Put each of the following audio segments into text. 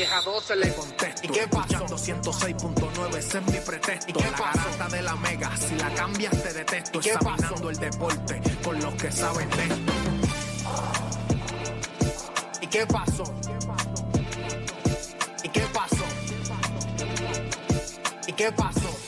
10 a 12 le contesto. ¿Y qué pasó? 206.9, ese es mi pretexto. ¿Y qué pasó? La de la mega, si la cambias te detesto. ¿Y qué Examinando pasó? el deporte con los que saben de esto. ¿Y qué pasó? ¿Y qué pasó? ¿Y qué pasó? ¿Y qué pasó?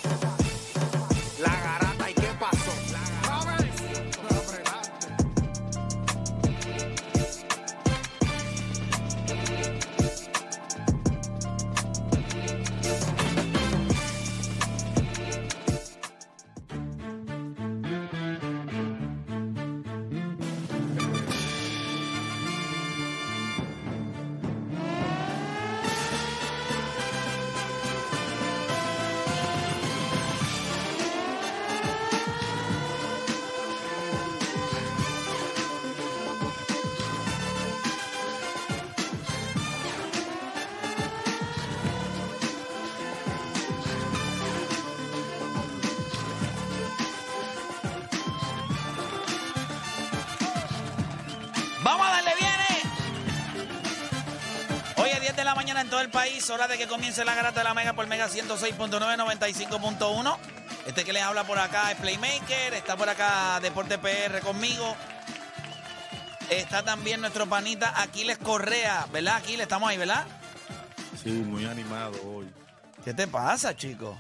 En todo el país, hora de que comience la garata de la Mega por Mega 106.9, 95.1. Este que les habla por acá es Playmaker, está por acá Deporte PR conmigo. Está también nuestro panita Aquiles Correa, ¿verdad? Aquiles, estamos ahí, ¿verdad? Sí, muy animado hoy. ¿Qué te pasa, chico?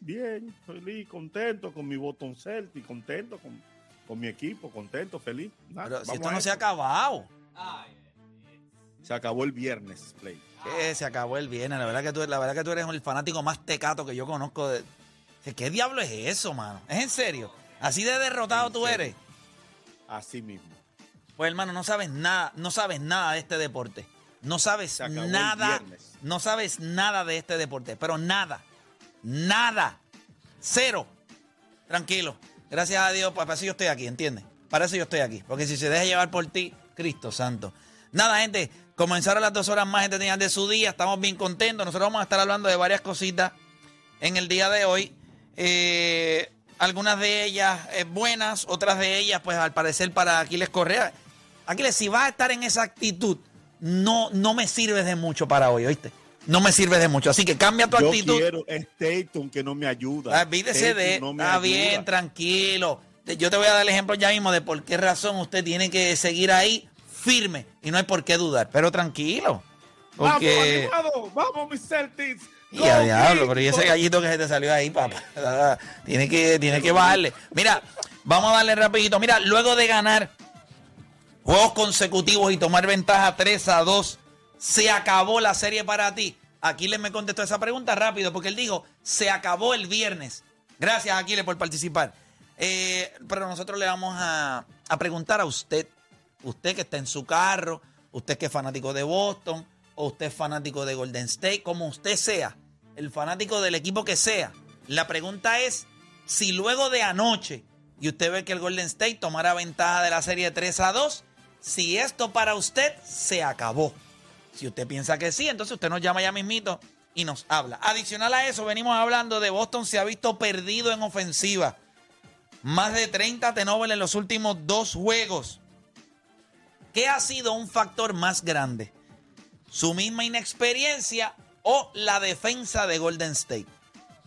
Bien, feliz, contento con mi botón Celtic, contento con, con mi equipo, contento, feliz. Pero si esto no se ha acabado. Se acabó el viernes, Play. Se acabó el viernes. La verdad que tú, la verdad que tú eres el fanático más tecato que yo conozco. De... ¿Qué diablo es eso, mano? ¿Es en serio? ¿Así de derrotado tú eres? Así mismo. Pues hermano, no sabes nada, no sabes nada de este deporte. No sabes nada, no sabes nada de este deporte, pero nada, nada, cero. Tranquilo, gracias a Dios, para eso yo estoy aquí, ¿entiendes? Para eso yo estoy aquí, porque si se deja llevar por ti, Cristo Santo. Nada, gente, comenzaron las dos horas más entretenidas de su día, estamos bien contentos. Nosotros vamos a estar hablando de varias cositas en el día de hoy. Eh, algunas de ellas eh, buenas, otras de ellas, pues al parecer para Aquiles Correa. Aquiles, si vas a estar en esa actitud, no, no me sirves de mucho para hoy, ¿oíste? No me sirves de mucho. Así que cambia tu Yo actitud. quiero Staton que no me ayuda. Ah, Olvídese de. No me está ayuda. bien, tranquilo. Yo te voy a dar el ejemplo ya mismo de por qué razón usted tiene que seguir ahí firme y no hay por qué dudar. Pero tranquilo. Porque. Vamos, animado, vamos, mis Celtics. Y a diablo, pero y ese gallito que se te salió ahí, papá. Tiene que, tiene que bajarle. Mira, vamos a darle rapidito. Mira, luego de ganar juegos consecutivos y tomar ventaja 3 a 2, se acabó la serie para ti. Aquiles me contestó esa pregunta rápido porque él dijo, se acabó el viernes. Gracias, Aquiles, por participar. Eh, pero nosotros le vamos a, a preguntar a usted, usted que está en su carro, usted que es fanático de Boston, o usted es fanático de Golden State, como usted sea, el fanático del equipo que sea. La pregunta es si luego de anoche y usted ve que el Golden State tomara ventaja de la serie 3 a 2, si esto para usted se acabó. Si usted piensa que sí, entonces usted nos llama ya mismito y nos habla. Adicional a eso, venimos hablando de Boston se ha visto perdido en ofensiva. Más de 30 turnovers en los últimos dos juegos. ¿Qué ha sido un factor más grande? ¿Su misma inexperiencia o la defensa de Golden State?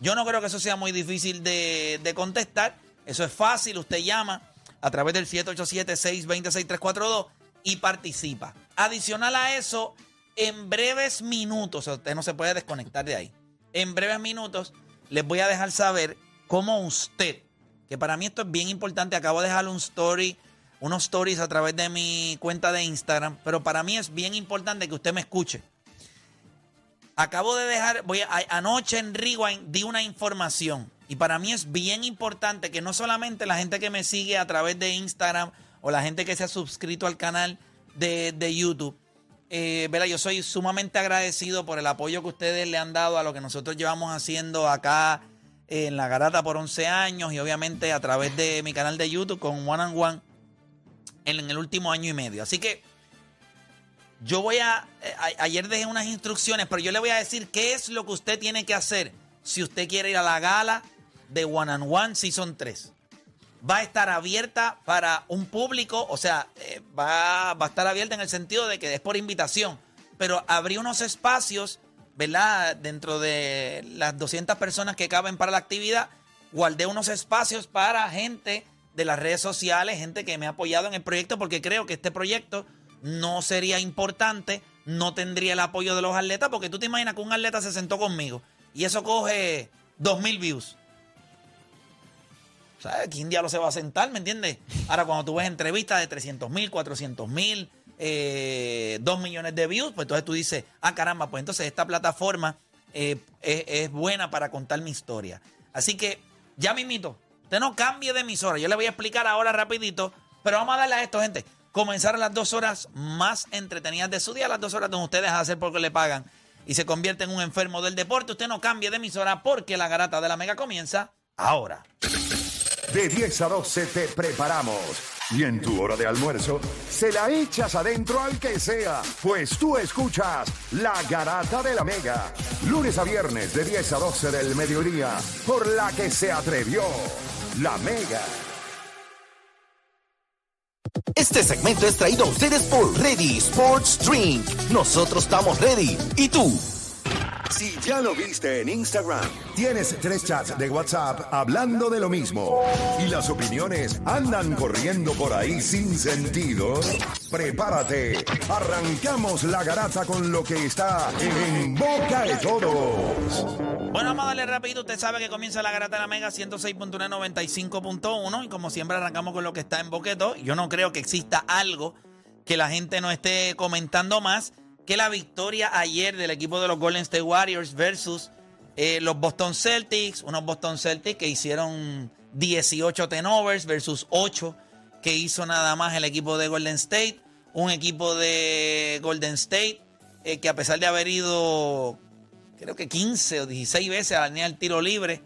Yo no creo que eso sea muy difícil de, de contestar. Eso es fácil. Usted llama a través del 787-626-342 y participa. Adicional a eso, en breves minutos, usted no se puede desconectar de ahí. En breves minutos les voy a dejar saber cómo usted, que para mí esto es bien importante, acabo de dejar un story, unos stories a través de mi cuenta de Instagram, pero para mí es bien importante que usted me escuche. Acabo de dejar, voy a, anoche en Rewind di una información y para mí es bien importante que no solamente la gente que me sigue a través de Instagram o la gente que se ha suscrito al canal de, de YouTube, eh, yo soy sumamente agradecido por el apoyo que ustedes le han dado a lo que nosotros llevamos haciendo acá en La Garata por 11 años y obviamente a través de mi canal de YouTube con One and One en, el último año y medio. Así que yo voy a, eh, ayer dejé unas instrucciones, pero yo le voy a decir qué es lo que usted tiene que hacer si usted quiere ir a la gala de One and One Season 3 va a estar abierta para un público, o sea, eh, va, va, a estar abierta en el sentido de que es por invitación, pero abrí unos espacios, ¿verdad? Dentro de las 200 personas que caben para la actividad, guardé unos espacios para gente de las redes sociales, gente que me ha apoyado en el proyecto, porque creo que este proyecto no sería importante, no tendría el apoyo de los atletas, porque tú te imaginas que un atleta se sentó conmigo y eso coge 2.000 views. ¿Sabes? ¿Quién diablo se va a sentar? ¿Me entiendes? Ahora, cuando tú ves entrevistas de 300 mil, 400 mil, 2 eh, millones de views, pues entonces tú dices, ah, caramba, pues entonces esta plataforma eh, es, buena para contar mi historia. Así que, ya mismito, usted no cambie de emisora. Yo le voy a explicar ahora rapidito, pero vamos a darle a esto, gente. Comenzar las dos horas más entretenidas de su día, las dos horas donde ustedes hacer porque le pagan y se convierte en un enfermo del deporte. Usted no cambie de emisora porque la garata de la mega comienza ahora. De 10 a 12 te preparamos. Y en tu hora de almuerzo, se la echas adentro al que sea, pues tú escuchas La Garata de la Mega. Lunes a viernes de 10 a 12 del mediodía, por la que se atrevió La Mega. Este segmento es traído a ustedes por Ready Sports Drink. Nosotros estamos ready. ¿Y tú? Si ya lo viste en Instagram, tienes tres chats de WhatsApp hablando de lo mismo y las opiniones andan corriendo por ahí sin sentido, prepárate. Arrancamos la garata con lo que está en boca de todos. Bueno, vamos a darle rápido. Usted sabe que comienza la garata de la Mega 106.195.1 y como siempre arrancamos con lo que está en boqueto. Yo no creo que exista algo que la gente no esté comentando más que la victoria ayer del equipo de los Golden State Warriors versus eh, los Boston Celtics, unos Boston Celtics que hicieron 18 tenovers versus 8 que hizo nada más el equipo de Golden State, un equipo de Golden State eh, que a pesar de haber ido creo que 15 o 16 veces a la línea del tiro libre,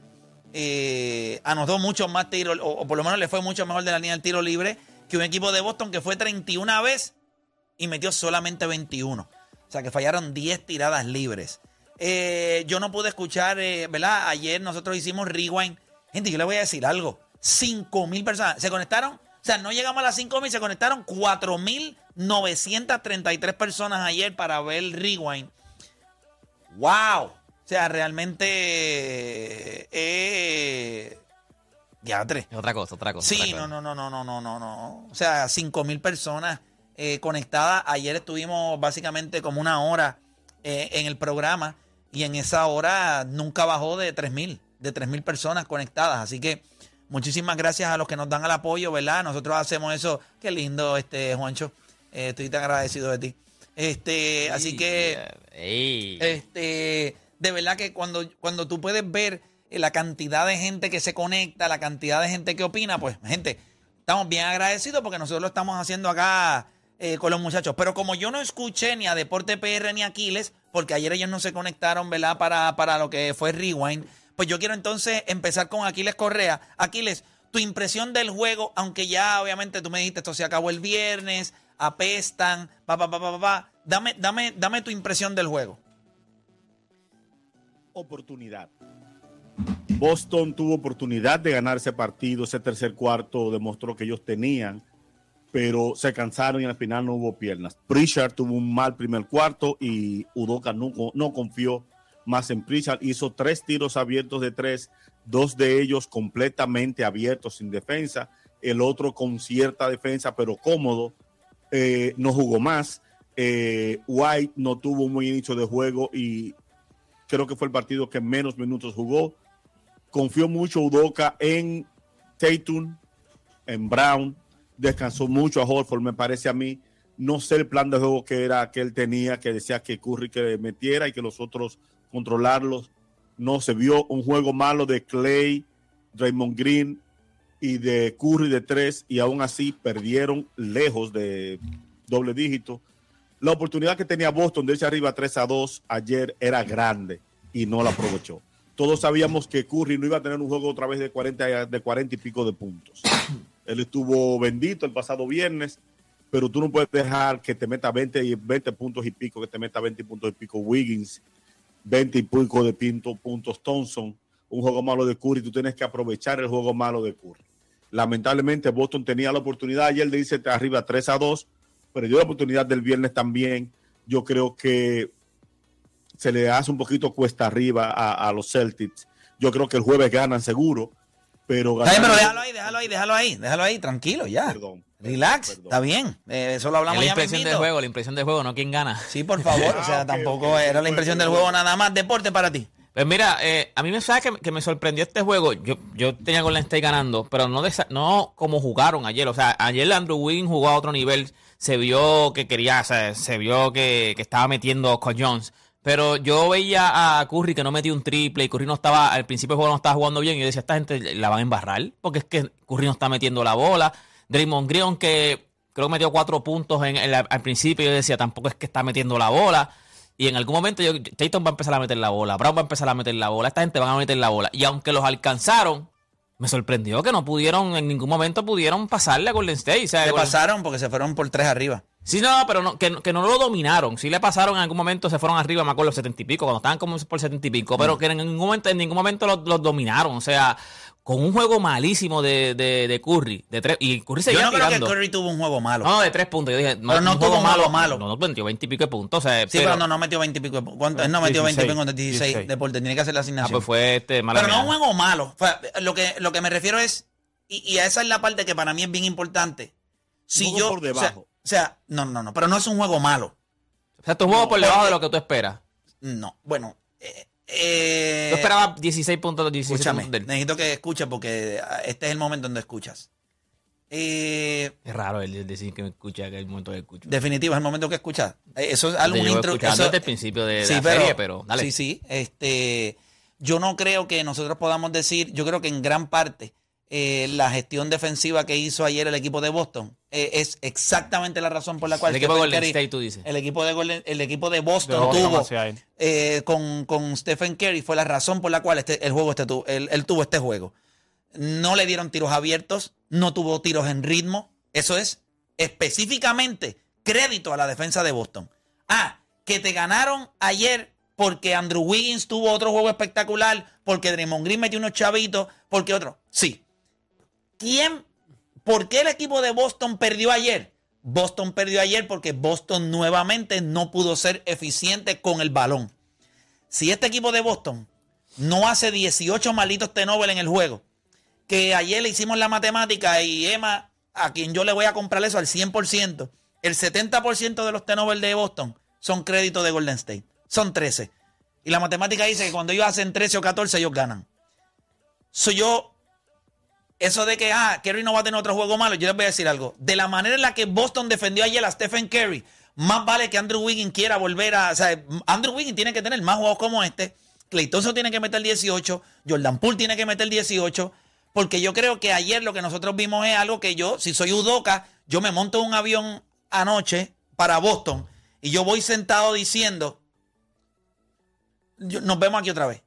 eh, anotó muchos más tiros, o, o, por lo menos le fue mucho mejor de la línea del tiro libre que un equipo de Boston que fue 31 veces y metió solamente 21. O sea, que fallaron 10 tiradas libres. Eh, yo no pude escuchar, eh, ¿verdad? Ayer nosotros hicimos rewind. Gente, yo le voy a decir algo. 5 mil personas se conectaron. O sea, no llegamos a las 5 mil, se conectaron 4 mil 933 personas ayer para ver el rewind. ¡Wow! O sea, realmente. Eh, tres. Otra cosa, otra cosa. Sí, no, no, no, no, no, no, no. O sea, 5 mil personas eh, conectada. Ayer estuvimos básicamente como una hora eh, en el programa y en esa hora nunca bajó de 3.000, de 3.000 personas conectadas. Así que muchísimas gracias a los que nos dan el apoyo, ¿verdad? Nosotros hacemos eso. Qué lindo, este Juancho. Eh, estoy tan agradecido de ti. Este, así que, este, de verdad que cuando, cuando tú puedes ver la cantidad de gente que se conecta, la cantidad de gente que opina, pues, gente, estamos bien agradecidos porque nosotros lo estamos haciendo acá eh, con los muchachos. Pero como yo no escuché ni a Deporte PR ni a Aquiles, porque ayer ellos no se conectaron, ¿verdad? Para, para lo que fue Rewind, pues yo quiero entonces empezar con Aquiles Correa. Aquiles, tu impresión del juego, aunque ya obviamente tú me dijiste esto se acabó el viernes, apestan, pa, pa, pa, pa, pa. Dame, dame, dame tu impresión del juego. Oportunidad. Boston tuvo oportunidad de ganar ese partido, ese tercer cuarto demostró que ellos tenían pero se cansaron y al final no hubo piernas. Pritchard tuvo un mal primer cuarto y Udoka no, confió más en Pritchard. Hizo tres tiros abiertos de tres, dos de ellos completamente abiertos sin defensa, el otro con cierta defensa pero cómodo. Eh, no jugó más. Eh, White no tuvo un buen inicio de juego y creo que fue el partido que menos minutos jugó. Confió mucho Udoka en Tatum, en Brown, descansó mucho a Horford, me parece a mí. No sé el plan de juego que era que él tenía, que decía que Curry que metiera y que los otros controlarlos. No se vio un juego malo de Clay, Raymond Green y de Curry de tres y aún así perdieron lejos de doble dígito. La oportunidad que tenía Boston de irse arriba 3 a 2 ayer era grande y no la aprovechó. Todos sabíamos que Curry no iba a tener un juego otra vez de 40, de 40 y pico de puntos. Él estuvo bendito el pasado viernes, pero tú no puedes dejar que te meta 20, 20 puntos y pico, que te meta 20 puntos y pico Wiggins, 20 y pico de pinto, puntos Thompson, un juego malo de Curry, tú tienes que aprovechar el juego malo de Curry. Lamentablemente Boston tenía la oportunidad ayer de irse arriba 3 a 2, perdió la oportunidad del viernes también. Yo creo que se le hace un poquito cuesta arriba a, a los Celtics. Yo creo que el jueves ganan seguro pero, pero déjalo ahí, déjalo ahí, déjalo ahí, déjalo ahí, tranquilo, ya. Perdón. Relax, está bien. Eh, eso lo hablamos la impresión del juego, la impresión del juego, no quién gana. Sí, por favor. o sea, ah, tampoco era la impresión del juego nada más. Deporte para ti. Pues mira, eh, a mí me sabe que, que, me sorprendió este juego. Yo, yo tenía Golden State ganando, pero no, no como jugaron ayer. O sea, ayer Andrew Wiggins jugó a otro nivel. Se vio que quería, o sea, se vio que, que estaba metiendo con Jones. Pero yo veía a Curry que no metió un triple y Curry no estaba, al principio del juego no estaba jugando bien. Y yo decía, esta gente la van a embarrar porque es que Curry no está metiendo la bola. Draymond Green, que creo que metió cuatro puntos en, al principio, yo decía, tampoco es que está metiendo la bola. Y en algún momento yo, Tatum va a empezar a meter la bola, Brown va a empezar a meter la bola, esta gente va a meter la bola. Y aunque los alcanzaron, me sorprendió que no pudieron, en ningún momento pudieron pasarle a Golden State. se pasaron porque se fueron por tres arriba. Sí, no, pero no, que, que, no lo dominaron. Sí le pasaron en algún momento, se fueron arriba, me acuerdo, los setenta y pico, cuando estaban como por setenta y pico, pero mm. que en ningún momento, en ningún momento los, dominaron. O sea, con un juego malísimo de, de, de Curry. De tres, y Curry seguía Yo no creo que Curry tuvo un juego malo. No, de tres puntos. Yo dije, no, pero no tuvo malo, malo. No, no metió veintipico de puntos. O sea, sí, pero, no, no metió veintipico de puntos. Él no metió veintipico de 16, deporte. Tiene que hacer la asignación. Ah, pues fue este, Pero no un juego malo. lo, que, lo que me refiero es, y, y, esa es la parte que para mí es bien importante. Si yo, por debajo. O sea, no, no, no, pero no es un juego malo. O sea, tu juego por debajo de lo que tú esperas. No, bueno. Eh, eh, yo esperaba 16 puntos. 16 escúchame, necesito que escuches porque este es el momento donde escuchas. Eh, es raro el decir que me escucha, que hay un momento que escucho. Definitivo, es el momento que escuchas. Eh, eso es algo intro. Eso, desde el principio de, la serie, pero dale. Sí, sí. Este, yo no creo que nosotros podamos decir, yo creo que en gran parte eh, la gestión defensiva que hizo ayer el equipo de Boston eh, es exactamente la razón por la cual el equipo de Golden State, tú dices. El equipo de, el equipo de Boston tuvo eh, con, con, Stephen Curry fue la razón por la cual este, el juego este, él, él tuvo este juego. No le dieron tiros abiertos, no tuvo tiros en ritmo. Eso es específicamente crédito a la defensa de Boston. Ah, que te ganaron ayer porque Andrew Wiggins tuvo otro juego espectacular, porque Draymond Green metió unos chavitos, porque otro. Sí, ¿Quién? ¿Por qué el equipo de Boston perdió ayer? Boston perdió ayer porque Boston nuevamente no pudo ser eficiente con el balón. Si este equipo de Boston no hace 18 malditos tenovel en el juego, que ayer le hicimos la matemática y Emma, a quien yo le voy a comprar eso al 100%, el 70% de los tenovel de Boston son créditos de Golden State. Son 13. Y la matemática dice que cuando ellos hacen 13 o 14, ellos ganan. Soy yo eso de que, ah, Kerry no va a tener otro juego malo, yo les voy a decir algo. De la manera en la que Boston defendió ayer a Stephen Curry, más vale que Andrew Wiggins quiera volver a. O sea, Andrew Wiggins tiene que tener más juegos como este. Clay tiene que meter 18. Jordan Poole tiene que meter 18. Porque yo creo que ayer lo que nosotros vimos es algo que yo, si soy Udoca, yo me monto un avión anoche para Boston y yo voy sentado diciendo, nos vemos aquí otra vez.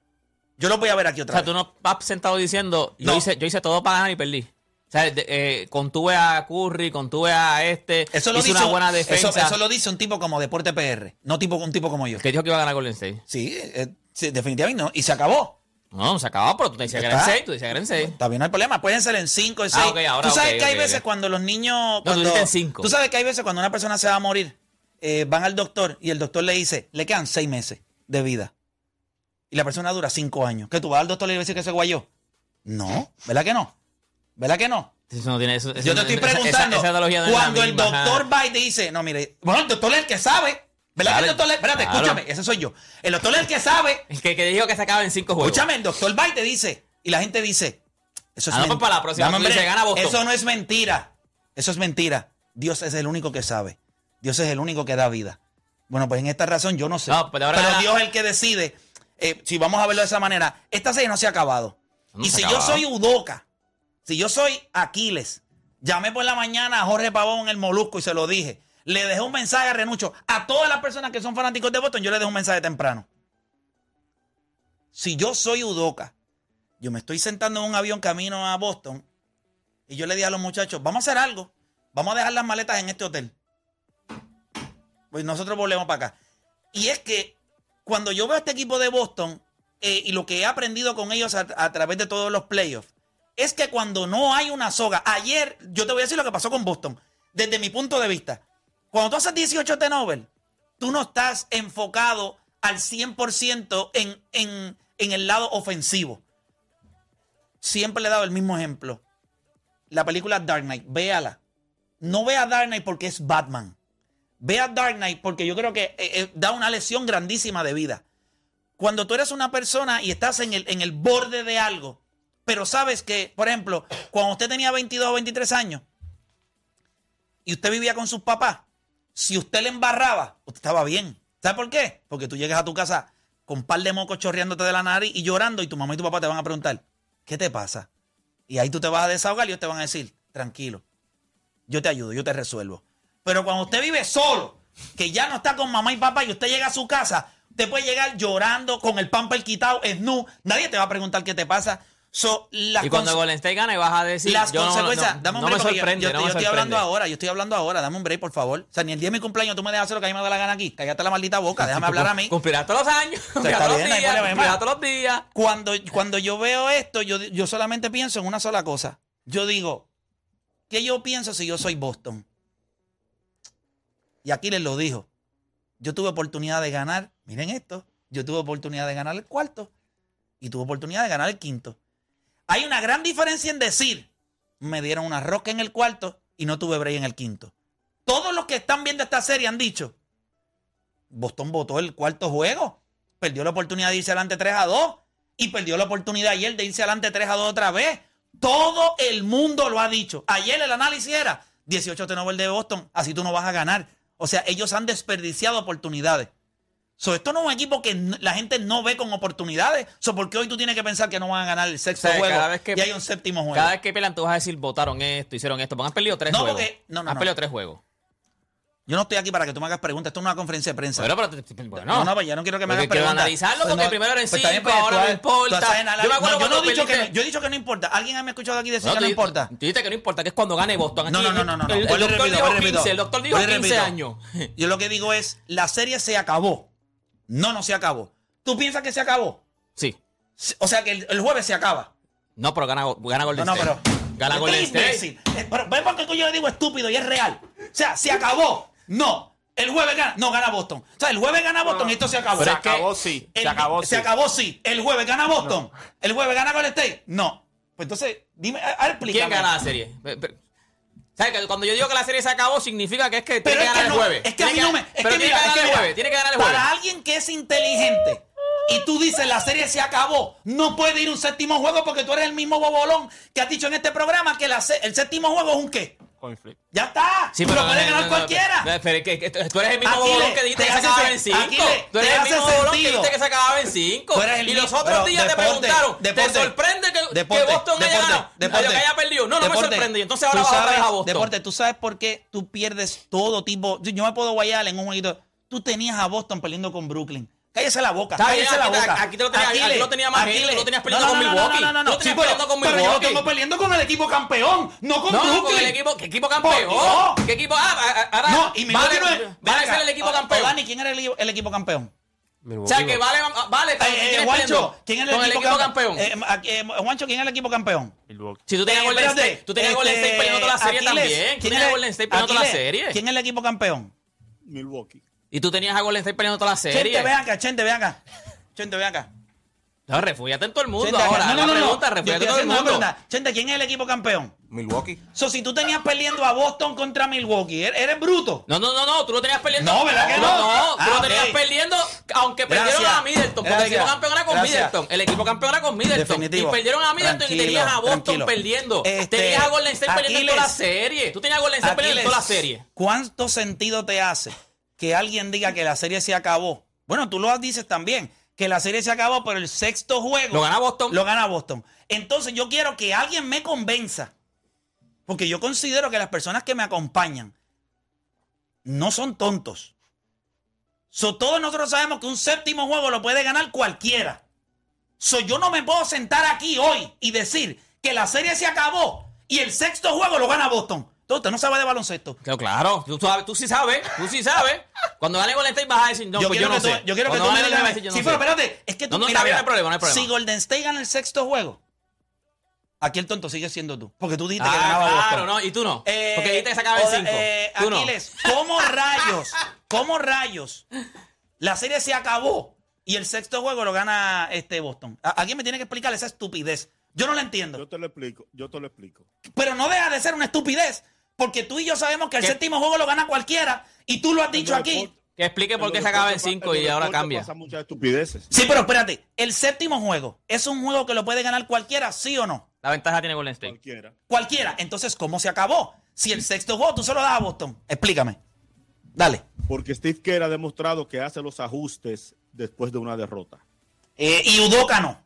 Yo lo voy a ver aquí otra vez. O sea, tú no vas sentado diciendo, yo, hice, yo hice todo para ganar y perdí. O sea, eh, contuve a Curry, contuve a este, eso lo hice una buena defensa. Eso, lo dice un tipo como Deporte PR, no tipo un tipo como yo. Que dijo que iba a ganar Golden State. Sí, eh, definitivamente no. Y se acabó. No, se acabó, pero tú te decías que era en 6, tú decías que era en 6. Está bien, no hay problema, pueden ser en 5, en 6. Ah, okay, ahora, tú sabes que hay veces cuando los niños... Cuando, no, tú en 5. Tú sabes que hay veces cuando una persona se va a morir, eh, van al doctor y el doctor le dice, le quedan 6 meses de vida y la persona dura cinco años, ¿qué tú vas al doctor y le dices que se guayó? No, ¿verdad que no? ¿Verdad que no? Eso no tiene eso. eso Yo te estoy esa- esa- preguntando, esa no cuando el doctor ajá. va y te dice, no, mire, bueno, el doctor es el que sabe, ¿verdad? Que el doctor, es- espérate, claro. escúchame, ese soy yo. El doctor es el que sabe, El que, que dijo que se acaba en cinco juegos. escúchame, el doctor va y te dice, y la gente dice, eso es Ah, no, pues para la próxima Dame, hombre, gana. Eso no es mentira, eso es mentira. Dios es el único que sabe, Dios es el único que da vida. Bueno, pues en esta razón yo no sé, No, pero ahora pero Dios es el que decide. Eh, si vamos a verlo de esa manera, esta serie no se ha acabado. No y si yo soy Udoca, si yo soy Aquiles, llamé por la mañana a Jorge Pavón en el Molusco y se lo dije. Le dejé un mensaje a Renucho. A todas las personas que son fanáticos de Boston, yo le dejo un mensaje temprano. Si yo soy Udoca, yo me estoy sentando en un avión camino a Boston y yo le dije a los muchachos, vamos a hacer algo. Vamos a dejar las maletas en este hotel. Pues nosotros volvemos para acá. Y es que cuando yo veo a este equipo de Boston eh, y lo que he aprendido con ellos a, través de todos los playoffs, es que cuando no hay una soga, ayer yo te voy a decir lo que pasó con Boston, desde mi punto de vista. Cuando tú haces 18 turnovers, tú no estás enfocado al 100% en, en, en el lado ofensivo. Siempre le he dado el mismo ejemplo. La película Dark Knight, véala. No vea Dark Knight porque es Batman. Ve a Dark Knight porque yo creo que eh, eh, da una lección grandísima de vida. Cuando tú eres una persona y estás en el, en el borde de algo, pero sabes que, por ejemplo, cuando usted tenía 22 o 23 años y usted vivía con sus papás, si usted le embarraba, usted estaba bien. ¿Sabe por qué? Porque tú llegas a tu casa con un par de mocos chorreándote de la nariz y llorando y tu mamá y tu papá te van a preguntar, ¿qué te pasa? Y ahí tú te vas a desahogar y ellos te van a decir, tranquilo, yo te ayudo, yo te resuelvo. Pero cuando usted vive solo, que ya no está con mamá y papá y usted llega a su casa, usted puede llegar llorando con el pamper quitado, nu, nadie te va a preguntar qué te pasa. So, las Y cuando Golden State gane, vas a decir. las yo consecuencias, no, dame un no me break yo- sorprende. yo, me estoy sorprende. hablando ahora, yo estoy hablando ahora, dame un break, por favor. O sea, ni el día de mi cumpleaños tú me dejas hacer lo que a mí me da la gana aquí. Cállate la maldita boca, déjame hablar a mí. Cumplirás todos los años. Todos bien, los días. Cumplirás todos los días. Cuando, cuando yo veo esto, yo, yo solamente pienso en una sola cosa. Yo digo, ¿qué yo pienso si yo soy Boston? Y aquí les lo dijo. Yo tuve oportunidad de ganar, miren esto, yo tuve oportunidad de ganar el cuarto y tuve oportunidad de ganar el quinto. Hay una gran diferencia en decir, me dieron una rosca en el cuarto y no tuve break en el quinto. Todos los que están viendo esta serie han dicho, Boston votó el cuarto juego, perdió la oportunidad de irse adelante 3 a 2 y perdió la oportunidad ayer de irse adelante 3 a 2 otra vez. Todo el mundo lo ha dicho. Ayer el análisis era 18 turnovers de Boston, así tú no vas a ganar. O sea, ellos han desperdiciado oportunidades. So, esto no es un equipo que la gente no ve con oportunidades. So, porque hoy tú tienes que pensar que no van a ganar el sexto O sea, juego cada vez que- y hay un séptimo juego. Cada vez que pelean, tú vas a decir, votaron esto, hicieron esto. Porque han perdido tres No, juegos. porque- no, no, Han no. perdido tres juegos. Yo no estoy aquí para que tú me hagas preguntas. Esto es una conferencia de prensa. Bueno, pero, te- bueno, No, no, pues ya no quiero que me hagas quiero preguntas. analizarlo Pues porque no, primero eran pues cinco, pues ahora no importa. Yo me acuerdo No, yo no he dicho que no, perdiste- yo he dicho que no importa. ¿Alguien me ha escuchado aquí decir No, que no importa? Tú dices que no importa, que es cuando gane Boston. Aquí, No, no, no, no, no. no. El, doctor repito, dijo vuelvo y 15, repito. el doctor dijo Vuelvo y 15 repito. años. Yo lo que digo es, la serie se acabó. No, no se acabó. ¿Tú piensas que se acabó? Sí. O sea, que el, el jueves se acaba. No, pero gana, gana Golden No, no, State. pero... Gana Golden State. imbécil. Eh, Pero ven porque yo le digo estúpido y es real. O sea, se acabó. No. El jueves gana. No, gana Boston. O sea, el jueves gana Boston y esto se acabó. Se Pero es que- acabó, sí. El- Se acabó, se sí. acabó, sí. El jueves gana Boston. El jueves gana Golden State. No. Pues entonces, dime, explícame. ¿Quién gana la serie? ¿Sabes que cuando yo digo que la serie se acabó, significa que es que Pero tiene es que que ganar no, el jueves? es que a mí Tiene no me. Es que tiene mira, que es ganar que el mira, jueves. Tiene que ganar el jueves. Para alguien que es inteligente y tú dices la serie se acabó, no puede ir un séptimo juego porque tú eres el mismo bobolón que has dicho en este programa que la se- el séptimo juego es un qué. Coin flip. Ya está. Sí, pero lo no, ganar no, no, cualquiera. no, pero es que, que tú eres el mismo Aquiles, bobolón que dijiste te que se acababa en 5. Aquiles, Tú eres te el mismo bobolón que sentido. dijiste que se acababa en 5. Tú eres el Y los otros días te deporte, preguntaron, ¿te deporte, sorprende que, deporte, que Boston haya ganado? deporte, que haya perdido. No, no me sorprende. Y entonces ahora vas sabes- a Boston. Deporte, tú sabes por qué tú pierdes todo tipo. Yo me puedo guayar en un jueguito. Tú tenías a Boston peleando con Brooklyn. Cállese la boca. Cállese la aquí boca. aquí te lo tenía- aquí lo tenía más gente, tú lo tenías peleando con no, no, Milwaukee. No, no, no, no. Sí, pero- peleando con pero yo lo Milwaukee. tengo peleando con el equipo campeón, no con No, Brooklyn. con el equipo, ¿qué equipo campeón? Dios. ¿Qué equipo? Ah, ah, ah, ahora No, y Milwaukee vale, no es. vale ser el equipo campeón. Dani, ¿quién era el, el equipo campeón? O sea, que vale, vale, pero Eh, ¿quién eh, es Juancho? ¿quién es el Con equipo, campeón? Eh, eh, Juancho, ¿quién es el equipo campeón? Milwaukee. Si tú tenías Eh, Golden State, tú tenías Golden State este, peleando toda la serie también. ¿quién es- Golden State peleando toda la serie. ¿Quién es el equipo campeón? Milwaukee. Y tú tenías a Golden State peleando toda la Chente, serie. ve acá, Chente, ve acá. Chente, ve acá. No, refúgiate en todo el mundo Chente, ahora. no, no, no, no. pregunta, estoy en todo el mundo. Chente, ¿quién es el equipo campeón? Milwaukee. So, si tú tenías perdiendo a Boston contra Milwaukee, ¿eres, eres bruto? No, no, no, no, tú lo tenías perdiendo. No, ¿verdad que Tú no? No, tú Ah, lo tenías ok. perdiendo, aunque perdieron a Middleton. Porque el Gracias. equipo campeón era con Gracias. Middleton. El equipo campeón era con Middleton. Definitivo. Y perdieron a Middleton y tenías a Boston tranquilo. perdiendo. Este, tenías a Golden State perdiendo en toda la Aquiles. serie. Tú tenías a Golden State perdiendo en toda la Aquiles, serie. ¿Cuánto sentido te hace que alguien diga que la serie se acabó? Bueno, tú lo dices también, que la serie se acabó, pero el sexto juego Lo gana Boston. lo gana Boston. Entonces yo quiero que alguien me convenza, porque yo considero que las personas que me acompañan no son tontos. So, todos nosotros sabemos que un séptimo juego lo puede ganar cualquiera. So, yo no me puedo sentar aquí hoy y decir que la serie se acabó y el sexto juego lo gana Boston. Entonces, usted no sabe de baloncesto. Claro, claro. Tú, sabes- tú sí sabes, tú sí sabes. Cuando gane Golden State vas a decir, no, yo, pues quiero yo no que tú, sé. yo quiero que tú me digas. no sí, sé. pero espérate, es que tú No, no, mira, mira, no hay problema, no hay problema. Si Golden State gana el sexto juego, aquí el tonto sigue siendo tú. Porque tú dijiste Ah, que ganaba claro, Boston. no, y tú no. Eh, Porque dijiste que se acaba en o- cinco. eh, tú no. Aquiles, ¿cómo rayos? ¿Cómo rayos? La serie se acabó y el sexto juego lo gana este Boston. A- Alguien me tiene que explicar esa estupidez. Yo no la entiendo. Yo te lo explico, yo te lo explico. Pero no deja de ser una estupidez. Porque tú y yo sabemos que el ¿Qué? séptimo juego lo gana cualquiera. Y tú lo has dicho aquí. Que explique por qué se acaba en deportes pa- 5 en y ahora cambia. Muchas estupideces. Sí, pero espérate. El séptimo juego es un juego que lo puede ganar cualquiera, ¿sí o no? La ventaja tiene Golden State. Cualquiera. Cualquiera. Entonces, ¿cómo se acabó? Si el sexto juego tú se lo das a Boston. Explícame. Dale. Porque Steve Kerr ha demostrado que hace los ajustes después de una derrota. Eh, y Udoka no.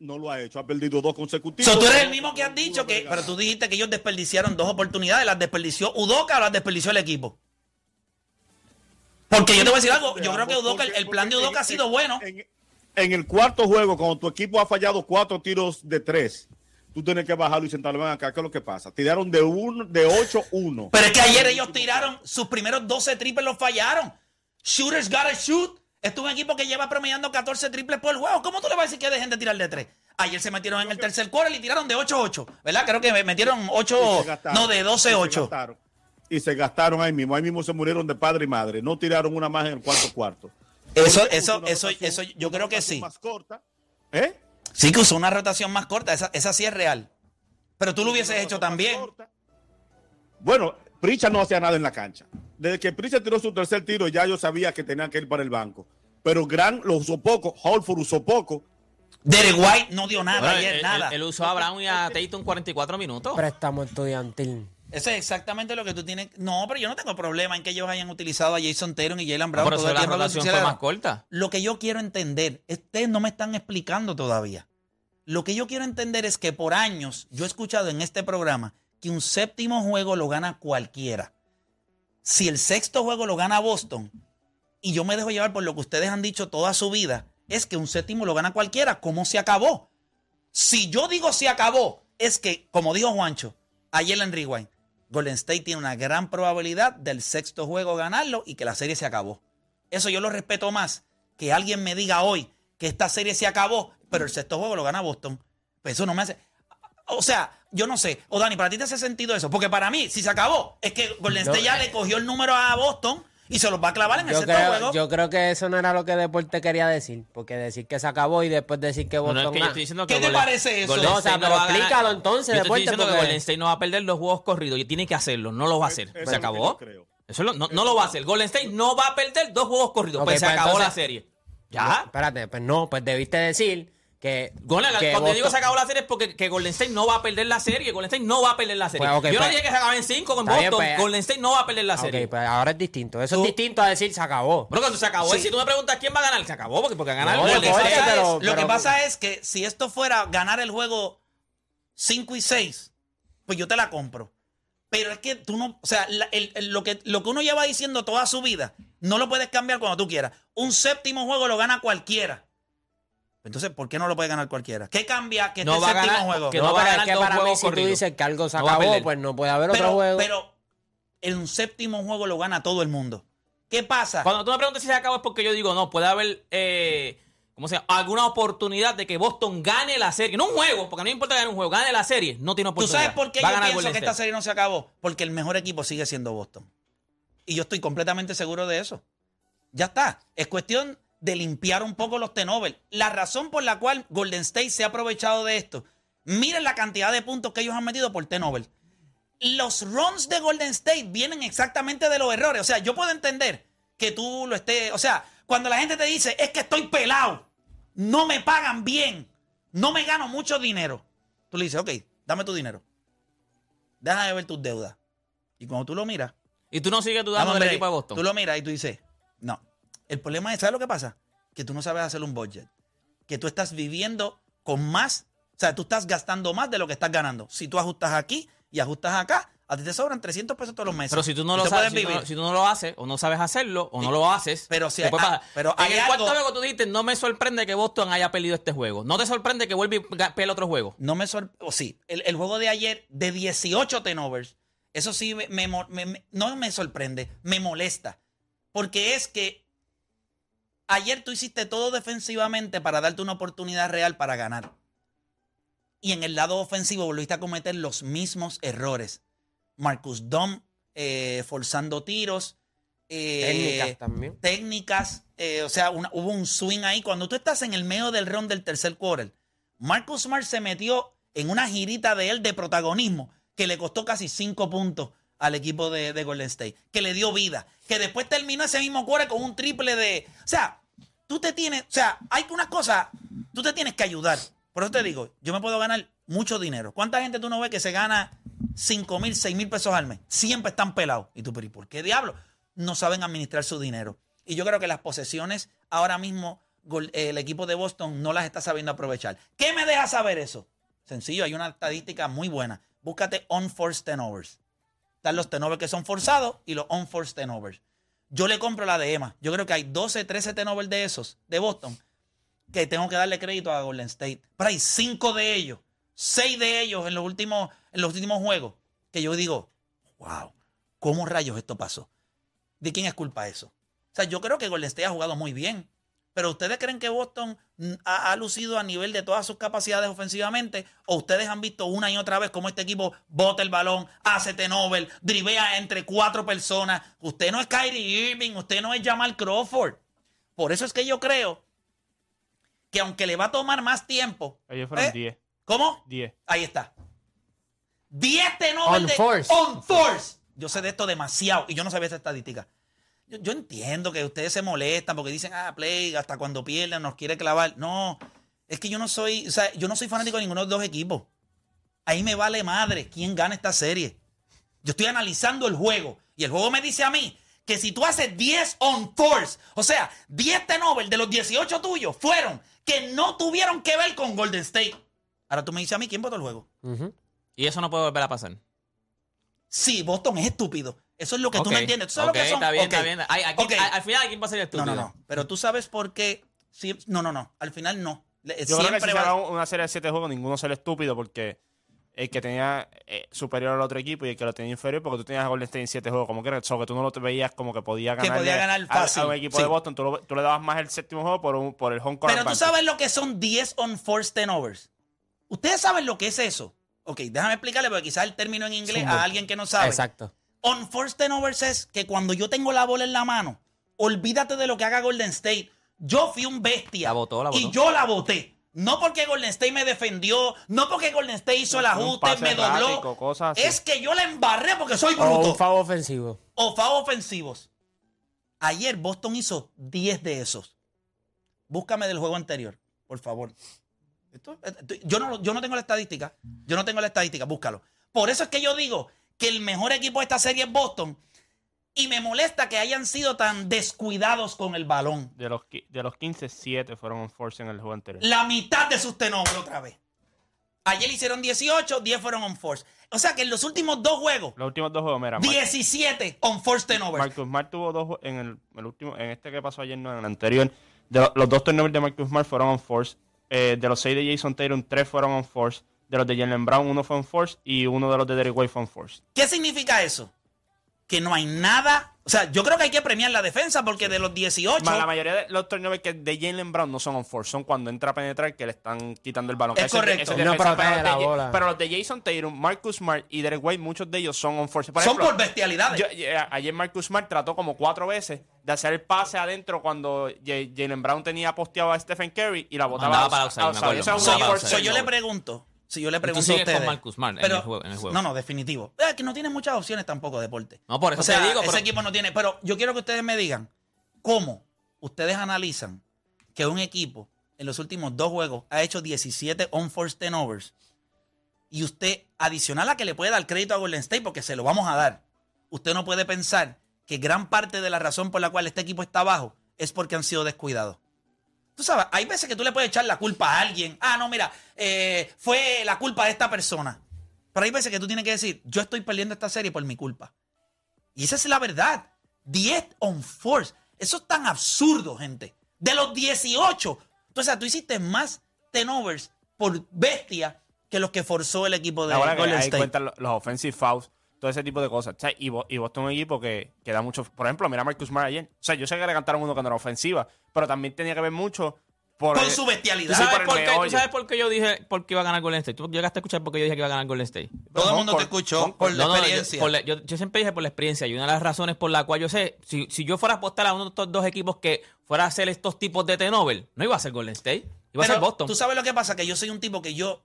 No lo ha hecho, ha perdido dos consecutivos. So, tú eres el mismo que has dicho que. Pero tú dijiste que ellos desperdiciaron dos oportunidades. ¿Las desperdició Udoka o las desperdició el equipo? Porque yo te voy a decir algo. Yo creo que Udoka, el, el plan de Udoka ha sido bueno. En, en el cuarto juego, cuando tu equipo ha fallado cuatro tiros de tres, tú tienes que bajarlo y sentarlo. Acá, ¿qué es lo que pasa? Tiraron de uno, de 8-1. Pero es que ayer ellos tiraron sus primeros 12 triples, los fallaron. Shooters gotta shoot. Es un equipo que lleva promediando 14 triples por juego. ¿Cómo tú le vas a decir que dejen de tirar de 3? Ayer se metieron en el tercer quarter y tiraron de 8-8. ¿Verdad? Creo que metieron Y 8, se gastaron. no, de Y se 12-8. gastaron. Y se gastaron ahí mismo. Ahí mismo se murieron de padre y madre. No tiraron una más en el cuarto cuarto. Eso, Porque eso, eso, rotación- eso, yo creo que sí. Más corta. ¿Eh? Sí que usó una rotación más corta. Esa, esa sí es real. Pero tú lo hubieses hecho también. corta. Bueno, Pritchard no hacía nada en la cancha. Desde que Pritchard tiró su tercer tiro, ya yo sabía que tenía que ir para el banco. Pero Grant lo usó poco, Holford usó poco. Derek White no dio nada Bueno, ayer, él, nada. él- él usó a Brown y a Tatum 44 minutos. Préstamo estudiantil. Eso es exactamente lo que tú tienes. No, pero yo no tengo problema en que ellos hayan utilizado a Jason Tatum y Jalen Brown. Eso el la rotación fue más corta. Lo que yo quiero entender, ustedes no me están explicando todavía. Lo que yo quiero entender es que por años yo he escuchado en este programa que un séptimo juego lo gana cualquiera. Si el sexto juego lo gana Boston, y yo me dejo llevar por lo que ustedes han dicho toda su vida, es que un séptimo lo gana cualquiera. ¿Cómo se acabó? Si yo digo se acabó, es que, como dijo Juancho, ayer en Rewind, Golden State tiene una gran probabilidad del sexto juego ganarlo y que la serie se acabó. Eso yo lo respeto más que alguien me diga hoy que esta serie se acabó, pero el sexto juego lo gana Boston. Pues eso no me hace. O sea, yo no sé. O Dani, ¿para ti te hace sentido eso? Porque para mí, si se acabó, es que Golden No, State ya eh. le cogió el número a Boston y se los va a clavar en el sexto creo, juego. yo creo que eso no era lo que Deporte quería decir. Porque decir que se acabó y después decir que No, Boston... no, es que yo estoy diciendo que ¿Qué te Golden- parece eso? Golden No, o sea, State pero explícalo entonces, Yo te estoy que porque- Golden State no va a perder los juegos corridos y tiene que hacerlo. No lo va a hacer. Se acabó. creo. Eso es lo- no, no lo va a hacer. Golden State no va a perder dos juegos corridos. Ok, pues se pues acabó la serie. Ya. Espérate, pues no, pues debiste decir que... Golden- que cuando yo digo se acabó la serie es porque que Golden State no va a perder la serie. Golden State no va a perder la serie. Pues, ok, yo no pues- dije que se acabe en 5 con bien, Boston. pues- Golden State no va a perder la serie. Ok, pues ahora es distinto. Eso Tú- es distinto a decir se acabó. Bueno, cuando se acabó, Sí. si tú me preguntas quién va a ganar, se acabó porque, porque ganar No, Golden State. pero- lo que pero- pasa es que si esto fuera ganar el juego 5 y 6, pues yo te la compro. Pero es que tú no, o sea, la- el- el- lo, que, lo que uno lleva diciendo toda su vida, no lo puedes cambiar cuando tú quieras. Un séptimo juego lo gana cualquiera. Entonces, ¿por qué no lo puede ganar cualquiera? ¿Qué cambia que No este va a séptimo ganar, juego? que no, no va a ganar que dos para mí si tú dices que algo se No acabó, pues no puede haber otro juego. pero en un séptimo juego lo gana todo el mundo. ¿Qué pasa? Cuando tú me preguntas si se acabó es porque yo digo, no, puede haber, eh, ¿cómo se llama? Alguna oportunidad de que Boston gane la serie. No un juego, porque no importa ganar un juego, gane la serie. No tiene ¿Tú oportunidad. sabes por qué Va yo ganar pienso Golden que esta serie no se acabó? Porque el mejor equipo sigue siendo Boston. Y yo estoy completamente seguro de eso. Ya está. Es cuestión de limpiar un poco los turnovers. La razón por la cual Golden State se ha aprovechado de esto, miren la cantidad de puntos que ellos han metido por turnover. Los runs de Golden State vienen exactamente de los errores. O sea, yo puedo entender que tú lo estés. O sea, cuando la gente te dice, es que estoy pelado, no me pagan bien, no me gano mucho dinero. Tú le dices, ok, dame tu dinero. Deja de ver tus deudas. Y cuando tú lo miras, Y tú no sigues dudando del equipo de Boston. Tú lo miras y tú dices, no. El problema es, ¿sabes lo que pasa? Que tú no sabes hacer un budget. Que tú estás viviendo con más, o sea, tú estás gastando más de lo que estás ganando. Si tú ajustas aquí y ajustas acá, a ti te sobran 300 pesos todos los meses. Pero si tú no lo sabes, si tú no, si tú no lo haces, o no sabes hacerlo, o no lo haces, Pero si hay- ah, pero en hay el cuarto juego tú dijiste, no me sorprende que Boston haya perdido este juego. No te sorprende que vuelva y pelee otro juego. No me sorprende. O sí, el, el juego de ayer de 18 turnovers, eso sí me- no me sorprende, me molesta. Porque es que ayer tú hiciste todo defensivamente para darte una oportunidad real para ganar. Y en el lado ofensivo volviste a cometer los mismos errores. Marcus Dom eh, forzando tiros. eh, Técnicas también. técnicas, eh, o sea, una- hubo un swing ahí. Cuando tú estás en el medio del round del tercer quarter, Marcus Smart se metió en una girita de él de protagonismo que le costó casi cinco puntos al equipo de, de Golden State, que le dio vida, que después terminó ese mismo quarter con un triple de... O sea, tú te tienes, o sea, hay unas cosas, tú te tienes que ayudar. Por eso te digo, yo me puedo ganar mucho dinero. ¿Cuánta gente tú no ves que se gana 5 mil, 6 mil pesos al mes? Siempre están pelados. Y tú, pero ¿y por qué diablo? No saben administrar su dinero. Y yo creo que las posesiones ahora mismo el equipo de Boston no las está sabiendo aprovechar. ¿Qué me deja saber eso? Sencillo, hay una estadística muy buena. Búscate on-forced turnovers. Están los turnovers que son forzados y los on-forced turnovers. Yo le compro la de Emma. Yo creo que hay 12, 13 turnovers de esos, de Boston, que tengo que darle crédito a Golden State. Pero hay cinco de ellos, seis de ellos en los últimos, en los últimos juegos, que yo digo, wow, ¿cómo rayos esto pasó? ¿De quién es culpa eso? O sea, yo creo que Golden State ha jugado muy bien. Pero ¿ustedes creen que Boston mm, ha, ha lucido a nivel de todas sus capacidades ofensivamente? ¿O ustedes han visto una y otra vez cómo este equipo bota el balón, hace tenover, drivea entre cuatro personas? Usted no es Kyrie Irving, usted no es Jamal Crawford. Por eso es que yo creo que aunque le va a tomar más tiempo. Ayer fueron ¿eh? 10. ¿Cómo? 10. Ahí está. 10 tenover On de force. on force. Yo sé de esto demasiado y yo no sabía esta estadística. Yo, yo entiendo que ustedes se molestan porque dicen, ah, Play, hasta cuando pierden nos quiere clavar. No, es que yo no soy, o sea, yo no soy fanático de ninguno de los dos equipos. Ahí me vale madre quién gana esta serie. Yo estoy analizando el juego y el juego me dice a mí que si tú haces 10 on force, o sea, 10 Nobel de los 18 tuyos fueron que no tuvieron que ver con Golden State. Ahora tú me dices a mí quién votó el juego. Y eso no puede volver a pasar. Sí, Boston es estúpido. Eso es lo que tú no entiendes. ¿Tú sabes lo que son? está bien, está bien. Ay, aquí- ok. al, al final, ¿quién va a ser el No, estúpido? no, no. Pero tú sabes por qué. Sí, no, no, no. Al final no. Le- Yo creo que Siempre si se va- haga una serie de 7 juegos, ninguno será estúpido porque el que tenía eh, superior al otro equipo y el que lo tenía inferior, porque tú tenías a Golden State en 7 juegos, como que era, so que tú no lo te veías como que podía Que ganar. podía ganar fácil, A, un equipo sí. de Boston, tú, lo- tú le dabas más el séptimo juego por, un, por el home court Pero tú advantage. sabes lo que son 10 on-force turnovers. ¿Ustedes saben lo que es eso? Ok, déjame explicarle porque quizás el término en inglés a alguien que no sabe. Exacto. On-force turnovers es que cuando yo tengo la bola en la mano, olvídate de lo que haga Golden State. Yo fui un bestia. La botó, la botó. Y yo la boté. No porque Golden State me defendió, no porque Golden State hizo el Un ajuste, me dobló. errático, cosas así. Es que yo la embarré porque soy O bruto. un foul ofensivo. o FAO ofensivos. Ayer Boston hizo 10 de esos. Búscame del juego anterior, por favor. Esto- esto- yo, no, yo no tengo la estadística. Yo no tengo la estadística, búscalo. Por eso es que yo digo que el mejor equipo de esta serie es Boston. Y me molesta que hayan sido tan descuidados con el balón. De los, de los 15, 7 fueron on force en el juego anterior. La mitad de sus tenores otra vez. Ayer hicieron 18, 10 fueron on force. O sea que en los últimos dos juegos, Los últimos dos juegos, mira. Mar- 17 on force turnovers. Marcus Smart tuvo dos en el, el último, en este que pasó ayer, no, en el anterior. De los dos turnovers de Marcus Smart fueron on force. Eh, de los seis de Jason Tatum, tres fueron on force. De los de Jalen Brown, uno fue on force. Y uno de los de Derek White fue on force. ¿Qué significa eso? que no hay nada. O sea, yo creo que hay que premiar la defensa porque de los 18. Ma- La mayoría de los turnovers que de Jalen Brown no son on force, son cuando entra a penetrar que le están quitando el balón. Es Ese- correcto. ese No pero, la los de, bola. pero los de Jason Tatum, Marcus Smart y Derek White, muchos de ellos son on force. Por son ejemplo, por bestialidades. yo- eh, ayer Marcus Smart trató como cuatro veces de hacer el pase adentro cuando Jalen Brown tenía posteado a Stephen Curry y la botaba Mandaba yo, so, le pregunto, si yo le pregunto sigues a ustedes. con Marcus Smart en el juego- en el juego. No, no, definitivo. Es que no tiene muchas opciones tampoco deporte. No, por eso o sea, te digo, ese pero- equipo no tiene. Pero yo quiero que ustedes me digan cómo ustedes analizan que un equipo en los últimos dos juegos ha hecho 17 on-force turnovers y usted, adicional a que le puede dar crédito a Golden State, porque se lo vamos a dar, usted no puede pensar que gran parte de la razón por la cual este equipo está abajo es porque han sido descuidados. Tú sabes, hay veces que tú le puedes echar la culpa a alguien. Ah, no, mira, eh, fue la culpa de esta persona. Pero hay veces que tú tienes que decir, yo estoy perdiendo esta serie por mi culpa. Y esa es la verdad. 10 on force. Eso es tan absurdo, gente. De los 18. Entonces, tú hiciste más turnovers por bestia que los que forzó el equipo de Ahora que Golden ahí State. cuentan los offensive fouls, todo ese tipo de cosas. O sea, y, Bo- y Boston es un equipo que, que da mucho. Por ejemplo, mira a Marcus Smart ayer. O sea, yo sé que le cantaron uno cuando era ofensiva, pero también tenía que ver mucho por. Con el- su ¿Tú bestialidad. Sí, sabes, por qué, ¿Tú sabes por qué yo dije por qué iba a ganar Golden State? ¿Tú llegaste a escuchar por qué yo dije que iba a ganar Golden State? Todo el mundo te escuchó con- por la No, no, yo- experiencia. por la- yo, yo siempre dije por la experiencia y una de las razones por la cual yo sé, si, si yo fuera a apostar a uno de estos dos equipos que fuera a hacer estos tipos de T-Nobel, no iba a ser Golden State, iba a ser Boston. Tú sabes lo que pasa, que yo soy un tipo que yo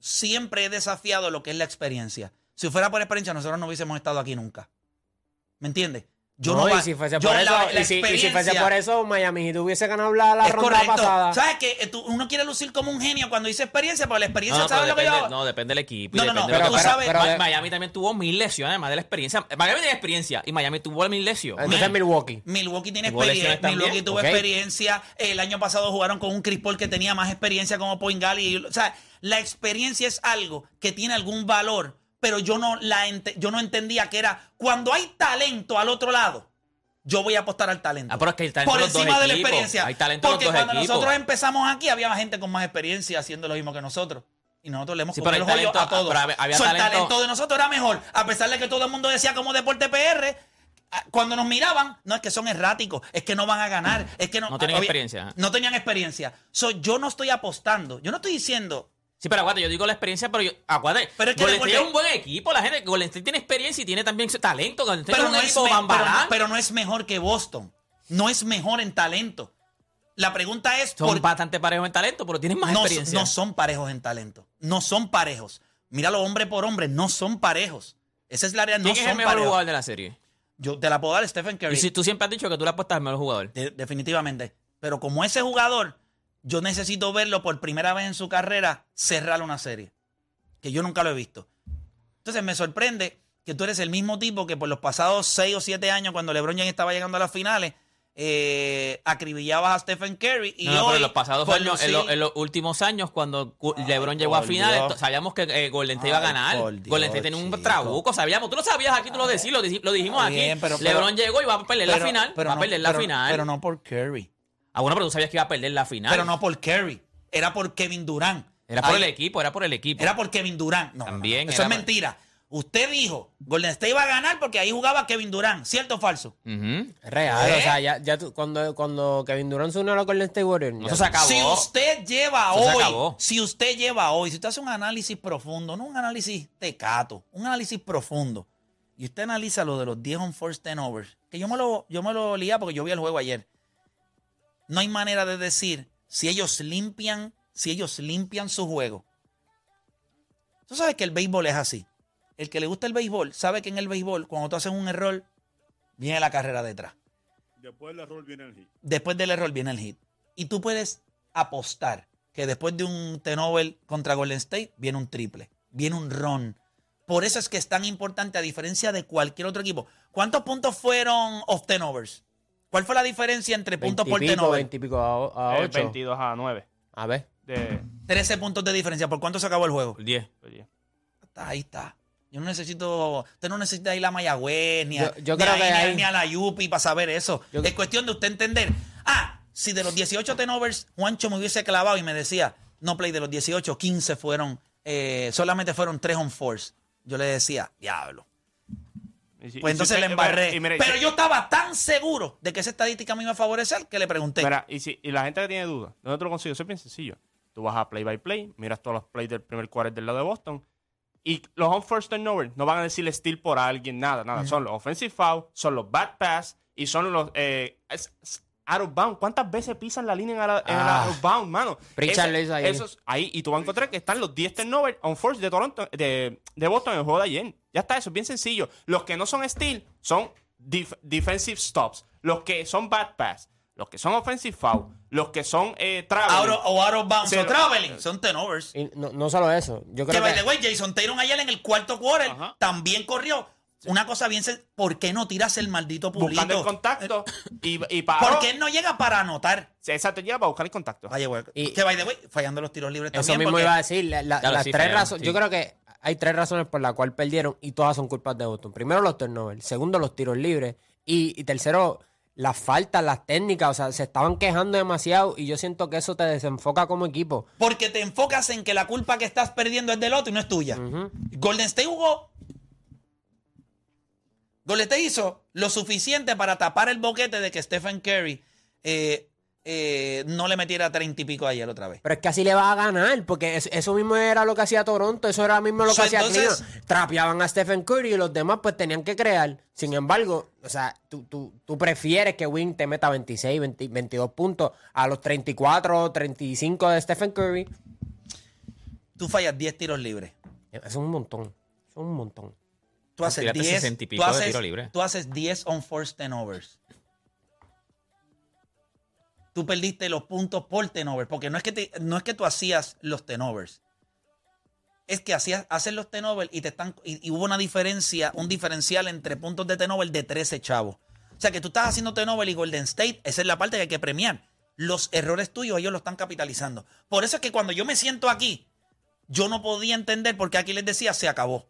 siempre he desafiado lo que es la experiencia. Si fuera por experiencia, nosotros no hubiésemos estado aquí nunca. ¿Me entiendes? Yo no, No, va- y si fuese yo por eso, la- la y si, y si fuese por eso, Miami Heat hubiese ganado la, la es ronda correcto. pasada. ¿Sabes que uno quiere lucir como un genio cuando dice experiencia? Pero la experiencia, no, no, ¿sabes pero lo que yo depende, no, depende del equipo. No, no, no, depende pero tú sabes- pero Miami también tuvo mil lesiones, además de la experiencia. Miami tiene experiencia y Miami tuvo mil lesiones. Entonces Milwaukee. Milwaukee tiene experiencia. Milwaukee tuvo experiencia. El año pasado jugaron con un Chris Paul que tenía más experiencia como point y- o sea, la experiencia es algo que tiene algún valor, pero yo no la ente- yo no entendía que era cuando hay talento al otro lado. Yo voy a apostar al talento. Ah, pero es que hay talento Por los dos encima de la equipos. experiencia. Hay talento en los Porque dos cuando equipos. nosotros empezamos aquí, había gente con más experiencia haciendo lo mismo que nosotros. Y nosotros le hemos Sí, comido hay rollo a talento- todos. había- So, el talento- talento de nosotros era mejor. A pesar de que todo el mundo decía como deporte PR, cuando nos miraban, no es que son erráticos, es que no van a ganar, es que no, No tienen obvia- experiencia. No tenían experiencia. So, yo no estoy apostando. Yo no estoy diciendo. Sí, pero aguante, yo digo la experiencia, pero yo, aguante, Pero es que Golden State es un buen equipo, la gente, Golden State tiene experiencia y tiene también talento, Golden State Pero no, es me- pero, no- pero no es mejor que Boston. No es mejor en talento. La pregunta es son por bastante parejos en talento, pero tienen más no, experiencia. no son parejos en talento. No son parejos. Míralo hombre por hombre, no son parejos. Esa es la realidad, no ¿Quién es el son mejor parejos. jugador de la serie? Yo te la puedo dar Stephen Curry. Y si tú siempre has dicho que tú le apuestas al mejor jugador. De- definitivamente. Pero como ese jugador, yo necesito verlo por primera vez en su carrera cerrar una serie. Que yo nunca lo he visto. Entonces me sorprende que tú eres el mismo tipo que por los pasados seis o siete años, cuando LeBron James estaba llegando a las finales, eh, acribillabas a Stephen Curry. Y No, no, hoy, pero en los pasados años, en, lucir- lo- en los últimos años, cuando Ay, LeBron llegó a finales, sabíamos que eh, Golden State iba a ganar. Golden State tenía un trabuco, sabíamos. Tú lo sabías aquí, tú lo decís, lo, dijimos aquí. pero- LeBron llegó y va a perder la final. pero va a perder la final. Pero no por Curry. Ah, bueno, pero tú sabías que iba a perder la final. Pero no por Curry. Era por Kevin Durant. Era por el equipo, era por el equipo. Era por Kevin Durant. No, no, no, También Eso era es por- mentira. Usted dijo, Golden State iba a ganar porque ahí jugaba Kevin Durant. ¿Cierto o falso? Ujú. Es real, ¿Eh? o sea, ya, ya tú- cuando, cuando Kevin Durant se unió a la Golden State Warriors. No, ya- Eso se acabó. Si usted lleva Eso se hoy, acabó. si usted lleva hoy, si usted hace un análisis profundo, no un análisis tecato, un análisis profundo, y usted analiza lo de los 10 on first turnovers, que yo me lo, yo me lo lía porque yo vi el juego ayer. No hay manera de decir si ellos limpian, si ellos limpian su juego. Tú sabes que el béisbol es así. El que le gusta el béisbol sabe que en el béisbol, cuando tú haces un error, viene la carrera detrás. Después del error viene el hit. Después del error viene el hit. Y tú puedes apostar que después de un T-Nobel contra Golden State viene un triple, viene un run. Por eso es que es tan importante a diferencia de cualquier otro equipo. ¿Cuántos puntos fueron off turnovers? ¿Cuál fue la diferencia entre puntos por Veintipico, T-Nobel? veintipico a, a Eh, 8. 22 a 9. A ver. De, 13 puntos de diferencia. ¿Por cuánto se acabó el juego? El 10. oye. Está, ahí está. Yo no necesito, usted no necesita ir a Mayagüez, ni a, Yo- yo ni creo a- que ni a- hay- ni a la Yupi para saber eso. Yo- es cuestión de usted entender. Ah, si de los 18 tenovers Juancho me hubiese clavado y me decía, no play, de los 18, 15 fueron, eh, solamente fueron 3 on force. Yo le decía, diablo. Y si- Pues y si entonces usted- le embarré. y mire, y Pero si- yo estaba tan seguro de que esa estadística me iba a favorecer que le pregunté. Mira, y, si, y la gente que tiene dudas, ¿dónde tú lo consigues? Eso es bien sencillo. Tú vas a play by play, miras todos los plays del primer quarter del lado de Boston. Y los on first turnover no van a decirle steal por alguien, nada, nada. Son los offensive foul, son los bad pass y son los eh, out of bound. ¿Cuántas veces pisan la línea en, of- en el Ah. out of bound, mano? Ayer. esos- ahí. Y tú vas a encontrar que están los 10 turnover on first de Toronto, de, de Boston en el juego de ayer. Ya está, eso es bien sencillo. Los que no son steal son def- defensive stops. Los que son bad pass, los que son offensive foul, los que son eh, traveling. Out of- o out of bounds Sí, o traveling. Son turnovers. Y no, no solo eso. Yo Que creo by que. the way, Jason Taylor ayer en el cuarto quarter Ajá. también corrió. Una cosa bien sen- ¿Por qué no tiras el maldito pulito? buscando el contacto y, y paró. Porque él no llega para anotar. Sí, Exacto, llega para buscar el contacto. Vaya, güey. Y- que by the way, fallando los tiros libres Eso también. mismo porque- iba a decir. la- la- Claro, las sí, tres razones. sí. Yo creo que hay tres razones por las cuales perdieron y todas son culpas de Boston. Primero, los turnovers. Segundo, los tiros libres. Y, y tercero, las faltas, las técnicas. O sea, se estaban quejando demasiado y yo siento que eso te desenfoca como equipo. Porque te enfocas en que la culpa que estás perdiendo es del otro y no es tuya. Golden State jugó. Golden State hizo lo suficiente para tapar el boquete de que Stephen Curry eh, eh, no le metiera treinta y pico ayer otra vez. Pero es que así le va a ganar, porque es- eso mismo era lo que hacía Toronto, eso era mismo lo que So, hacía entonces- Cleveland. Trapeaban a Stephen Curry y los demás pues tenían que crear. Sin embargo, o sea, tú, tú, tú prefieres que Wing te meta 26, 20 22 puntos a los 34, 35 de Stephen Curry. Tú fallas 10 tiros libres. Es un montón, es un montón. Tú haces Tírate 10 60 y tú pico de haces- tiro libre. Tú haces 10 on force turnovers. Tú perdiste los puntos por turnover, porque no es que te- no es que tú hacías los turnovers. Es que hacías haces los turnovers y te están y, hubo una diferencia, un diferencial entre puntos de turnover de 13 chavos. O sea, que tú estás haciendo turnover y Golden State, esa es la parte que hay que premiar. Los errores tuyos ellos lo están capitalizando. Por eso es que cuando yo me siento aquí, yo no podía entender por qué aquí les decía se acabó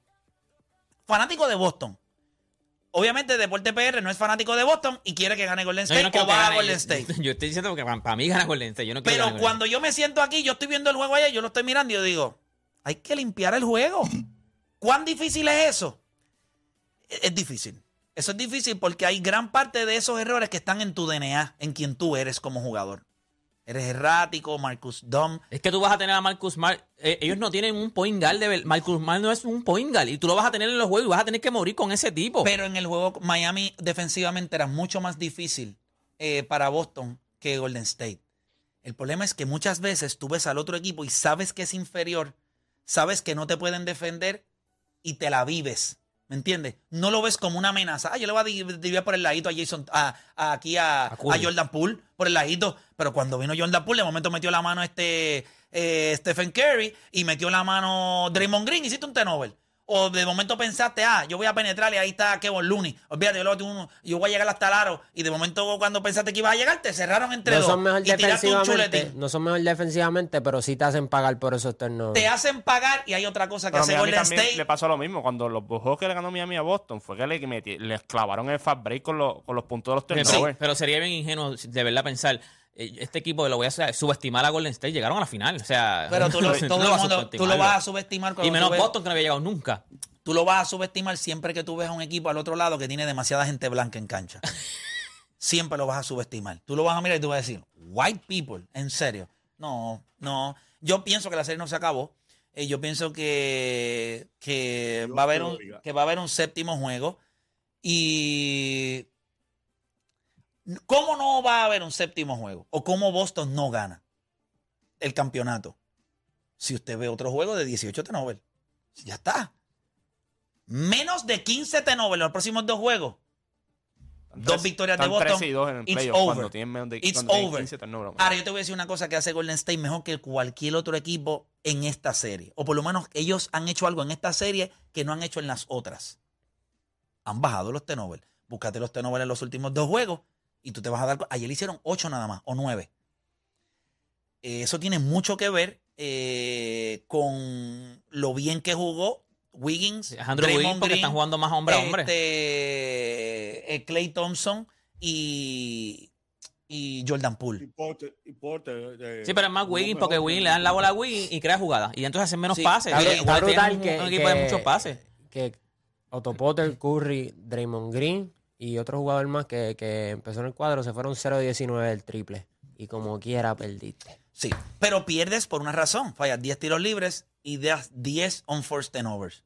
fanático de Boston. Obviamente Deporte PR no es fanático de Boston y quiere que gane Golden No, yo State no o va a. Golden State. Yo, estoy diciendo que para, mí gana Golden State. Yo no Pero cuando yo me siento aquí, yo estoy viendo el juego allá, yo lo estoy mirando y yo digo, hay que limpiar el juego. ¿Cuán difícil es eso? Es, es difícil. Eso es difícil porque hay gran parte de esos errores que están en tu DNA, en quien tú eres como jugador. Eres errático, Marcus Dom. Es que tú vas a tener a Marcus Smart. eh, ellos no tienen un point guard de ver- Marcus Smart no es un point guard. Y tú lo vas a tener en los juegos y vas a tener que morir con ese tipo. Pero en el juego Miami defensivamente era mucho más difícil eh, para Boston que Golden State. El problema es que muchas veces tú ves al otro equipo y sabes que es inferior, sabes que no te pueden defender y te la vives. ¿Me entiendes? No lo ves como una amenaza. Ah, yo le voy a di- dividir por el ladito a Jason, a, a- aquí a, A Curry. a Jordan Poole, por el ladito. Pero cuando vino Jordan Poole, de momento metió la mano este eh, Stephen Curry y metió la mano Draymond Green, hiciste un turnover. O de momento pensaste, ah, yo voy a penetrar y ahí está Kevin Looney. Olvídate, yo, lo- tú- yo voy a llegar hasta el aro. Y de momento cuando pensaste que ibas a llegar, te cerraron entre No dos. son mejor y tiraste un defensivamente, no son mejor defensivamente, pero sí te hacen pagar por esos turnovers. Te hacen pagar y hay otra cosa que Pero hace Miami Golden también State. le pasó lo mismo. Cuando los juegos que le ganó Miami a Boston fue que le les clavaron el fast break con, los- con los puntos de los turnovers. pero sería bien ingenuo de verdad pensar. Eh, Este equipo lo voy a subestimar a Golden State. Llegaron a la final. O sea, Pero tú lo, todo el vas a mundo- tú lo vas a subestimar Y menos tú ves- Boston que no había llegado nunca. Tú lo vas a subestimar siempre que tú ves a un equipo al otro lado que tiene demasiada gente blanca en cancha. siempre lo vas a subestimar. Tú lo vas a mirar y tú vas a decir, white people, en serio. No, no. Yo pienso que la serie no se acabó. Eh, yo pienso que, que, Dios va a haber un, que va a haber un séptimo juego. Y. ¿Cómo no va a haber un séptimo juego? ¿O cómo Boston no gana el campeonato? Si usted ve otro juego de 18 turnovers. Ya está. Menos de 15 turnovers en los próximos dos juegos. Dos tres- victorias de Boston. 13 y 2 en el It's playoff over. menos de It's over. 15 turnovers. Ahora, yo te voy a decir una cosa que hace Golden State mejor que cualquier otro equipo en esta serie. O por lo menos ellos han hecho algo en esta serie que no han hecho en las otras. Han bajado los turnovers. Búscate los turnovers en los últimos dos juegos y tú te vas a dar... Ayer hicieron ocho nada más, o nueve. Eh, Eso tiene mucho que ver eh, con lo bien que jugó Wiggins, Alejandro Draymond Wiggins porque Green, están jugando más hombre a hombre. este, Clay Thompson y, y Jordan Poole. Y Porter- y Porter, eh, Sí, pero es más Wiggins porque que- Wiggins le dan la bola a Wiggins y crea jugada. Y entonces hacen menos Sí, pases. tienen brutal un, que, un equipo de que- muchos pases. que Otto Potter, Curry, Draymond Green y otro jugador más que, que empezó en el cuadro se fueron 0-19 del triple. Y como quiera, perdiste. Sí, pero pierdes por una razón. Fallas 10 tiros libres y das 10 on-forced turnovers.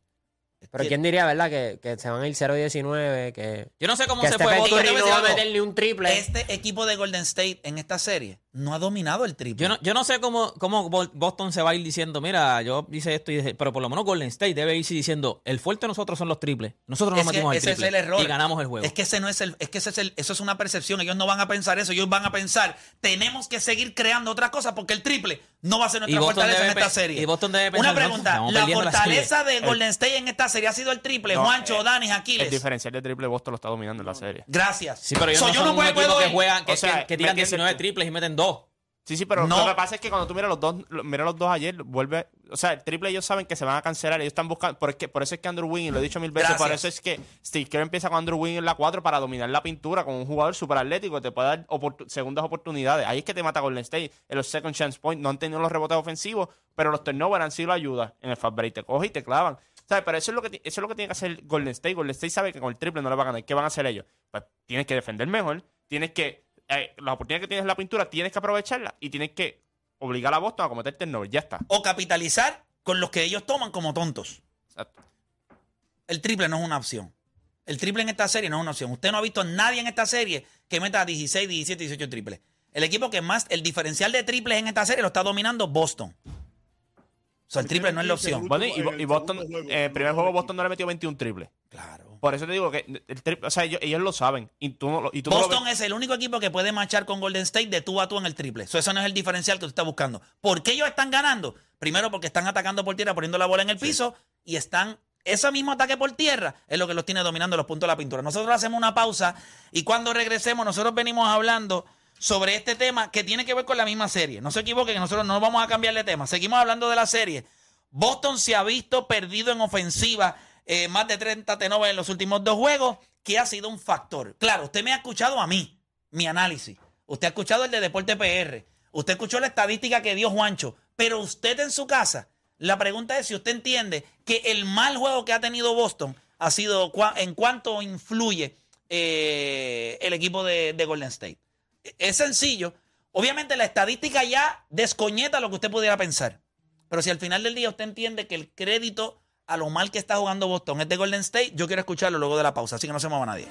Pero ¿quién diría, verdad, que, que se van a ir 0-19? Que, Yo no sé cómo que se Stephen fue a no va a meter ni un triple. Este equipo de Golden State en esta serie no ha dominado el triple. Yo no, yo no sé cómo, cómo Boston se va a ir diciendo, mira, yo hice esto y dije, pero por lo menos Golden State debe irse diciendo, el fuerte de nosotros son los triples. Nosotros nos metimos al ese es triple el error. y ganamos el juego. Es que ese no es el, es que ese es el, eso es una percepción. Ellos no van a pensar eso. Ellos van a pensar, tenemos que seguir creando otras cosas porque el triple no va a ser nuestra fortaleza en esta serie. y Boston debe Una pensar, no, pregunta, la la fortaleza serie. de Golden State en esta serie ha sido el triple. No, Juancho, eh, Danis, El Aquiles. diferencial de triple Boston lo está dominando en la serie. Gracias. sí, pero ellos So, no yo son no un puedo, que juegan, que, O sea, que- que tiran ¿me entiendes 19 tú? triples y meten dos. Sí, sí, pero No. lo que pasa es que cuando tú miras los dos, mira los dos ayer, vuelve, o sea, el triple ellos saben que se van a cancelar, ellos están buscando, por, es que- por eso es que Andrew Wiggins, lo he dicho mil veces, por eso es que Steve Kerr empieza con Andrew Wiggins en la 4 para dominar la pintura con un jugador súper atlético, que te puede dar segundas oportunidades. Ahí es que te mata Golden State. En los second chance point no han tenido los rebotes ofensivos, pero los turnovers han sido ayuda. En el fast break te coge y te clavan. ¿Sabes? Pero eso es, lo que, ti- eso es lo que tiene que hacer Golden State. Golden State sabe que con el triple no le va a ganar. ¿Qué van a hacer ellos? Pues tienes que defender mejor, tienes que, eh, la oportunidad que tienes en la pintura, tienes que aprovecharla y tienes que obligar a Boston a cometer turnover. Ya está. O capitalizar con los que ellos toman como tontos. Exacto. El triple no es una opción. El triple en esta serie no es una opción. Usted no ha visto a nadie en esta serie que meta 16, 17, 18 triples. El equipo que más, el diferencial de triples en esta serie lo está dominando Boston. O sea, el triple no es la opción. Bueno, y, el Boston, juego, eh, el primer juego Boston no le metió 21 triples. Claro. Por eso te digo que el triple, o sea, ellos, ellos lo saben. Y tú, no y tú no lo Boston es el único equipo que puede marchar con Golden State de tú a tú en el triple. So, eso no es el diferencial que tú estás buscando. ¿Por qué ellos están ganando? Primero porque están atacando por tierra, poniendo la bola en el piso y están... Ese mismo ataque por tierra es lo que los tiene dominando los puntos de la pintura. Nosotros hacemos una pausa y cuando regresemos nosotros venimos hablando sobre este tema que tiene que ver con la misma serie. No se equivoquen, que nosotros no vamos a cambiar de tema. Seguimos hablando de la serie. Boston se ha visto perdido en ofensiva, eh, más de 30 tenovers en los últimos dos juegos, que ha sido un factor. Claro, usted me ha escuchado a mí, mi análisis. Usted ha escuchado el de Deporte PR. Usted escuchó la estadística que dio Juancho. Pero usted en su casa, la pregunta es si usted entiende que el mal juego que ha tenido Boston ha sido en cuánto influye eh, el equipo de Golden State. Es sencillo. Obviamente la estadística ya descoñeta lo que usted pudiera pensar. Pero si al final del día usted entiende que el crédito a lo mal que está jugando Boston es de Golden State, yo quiero escucharlo luego de la pausa. Así que no se mueva nadie.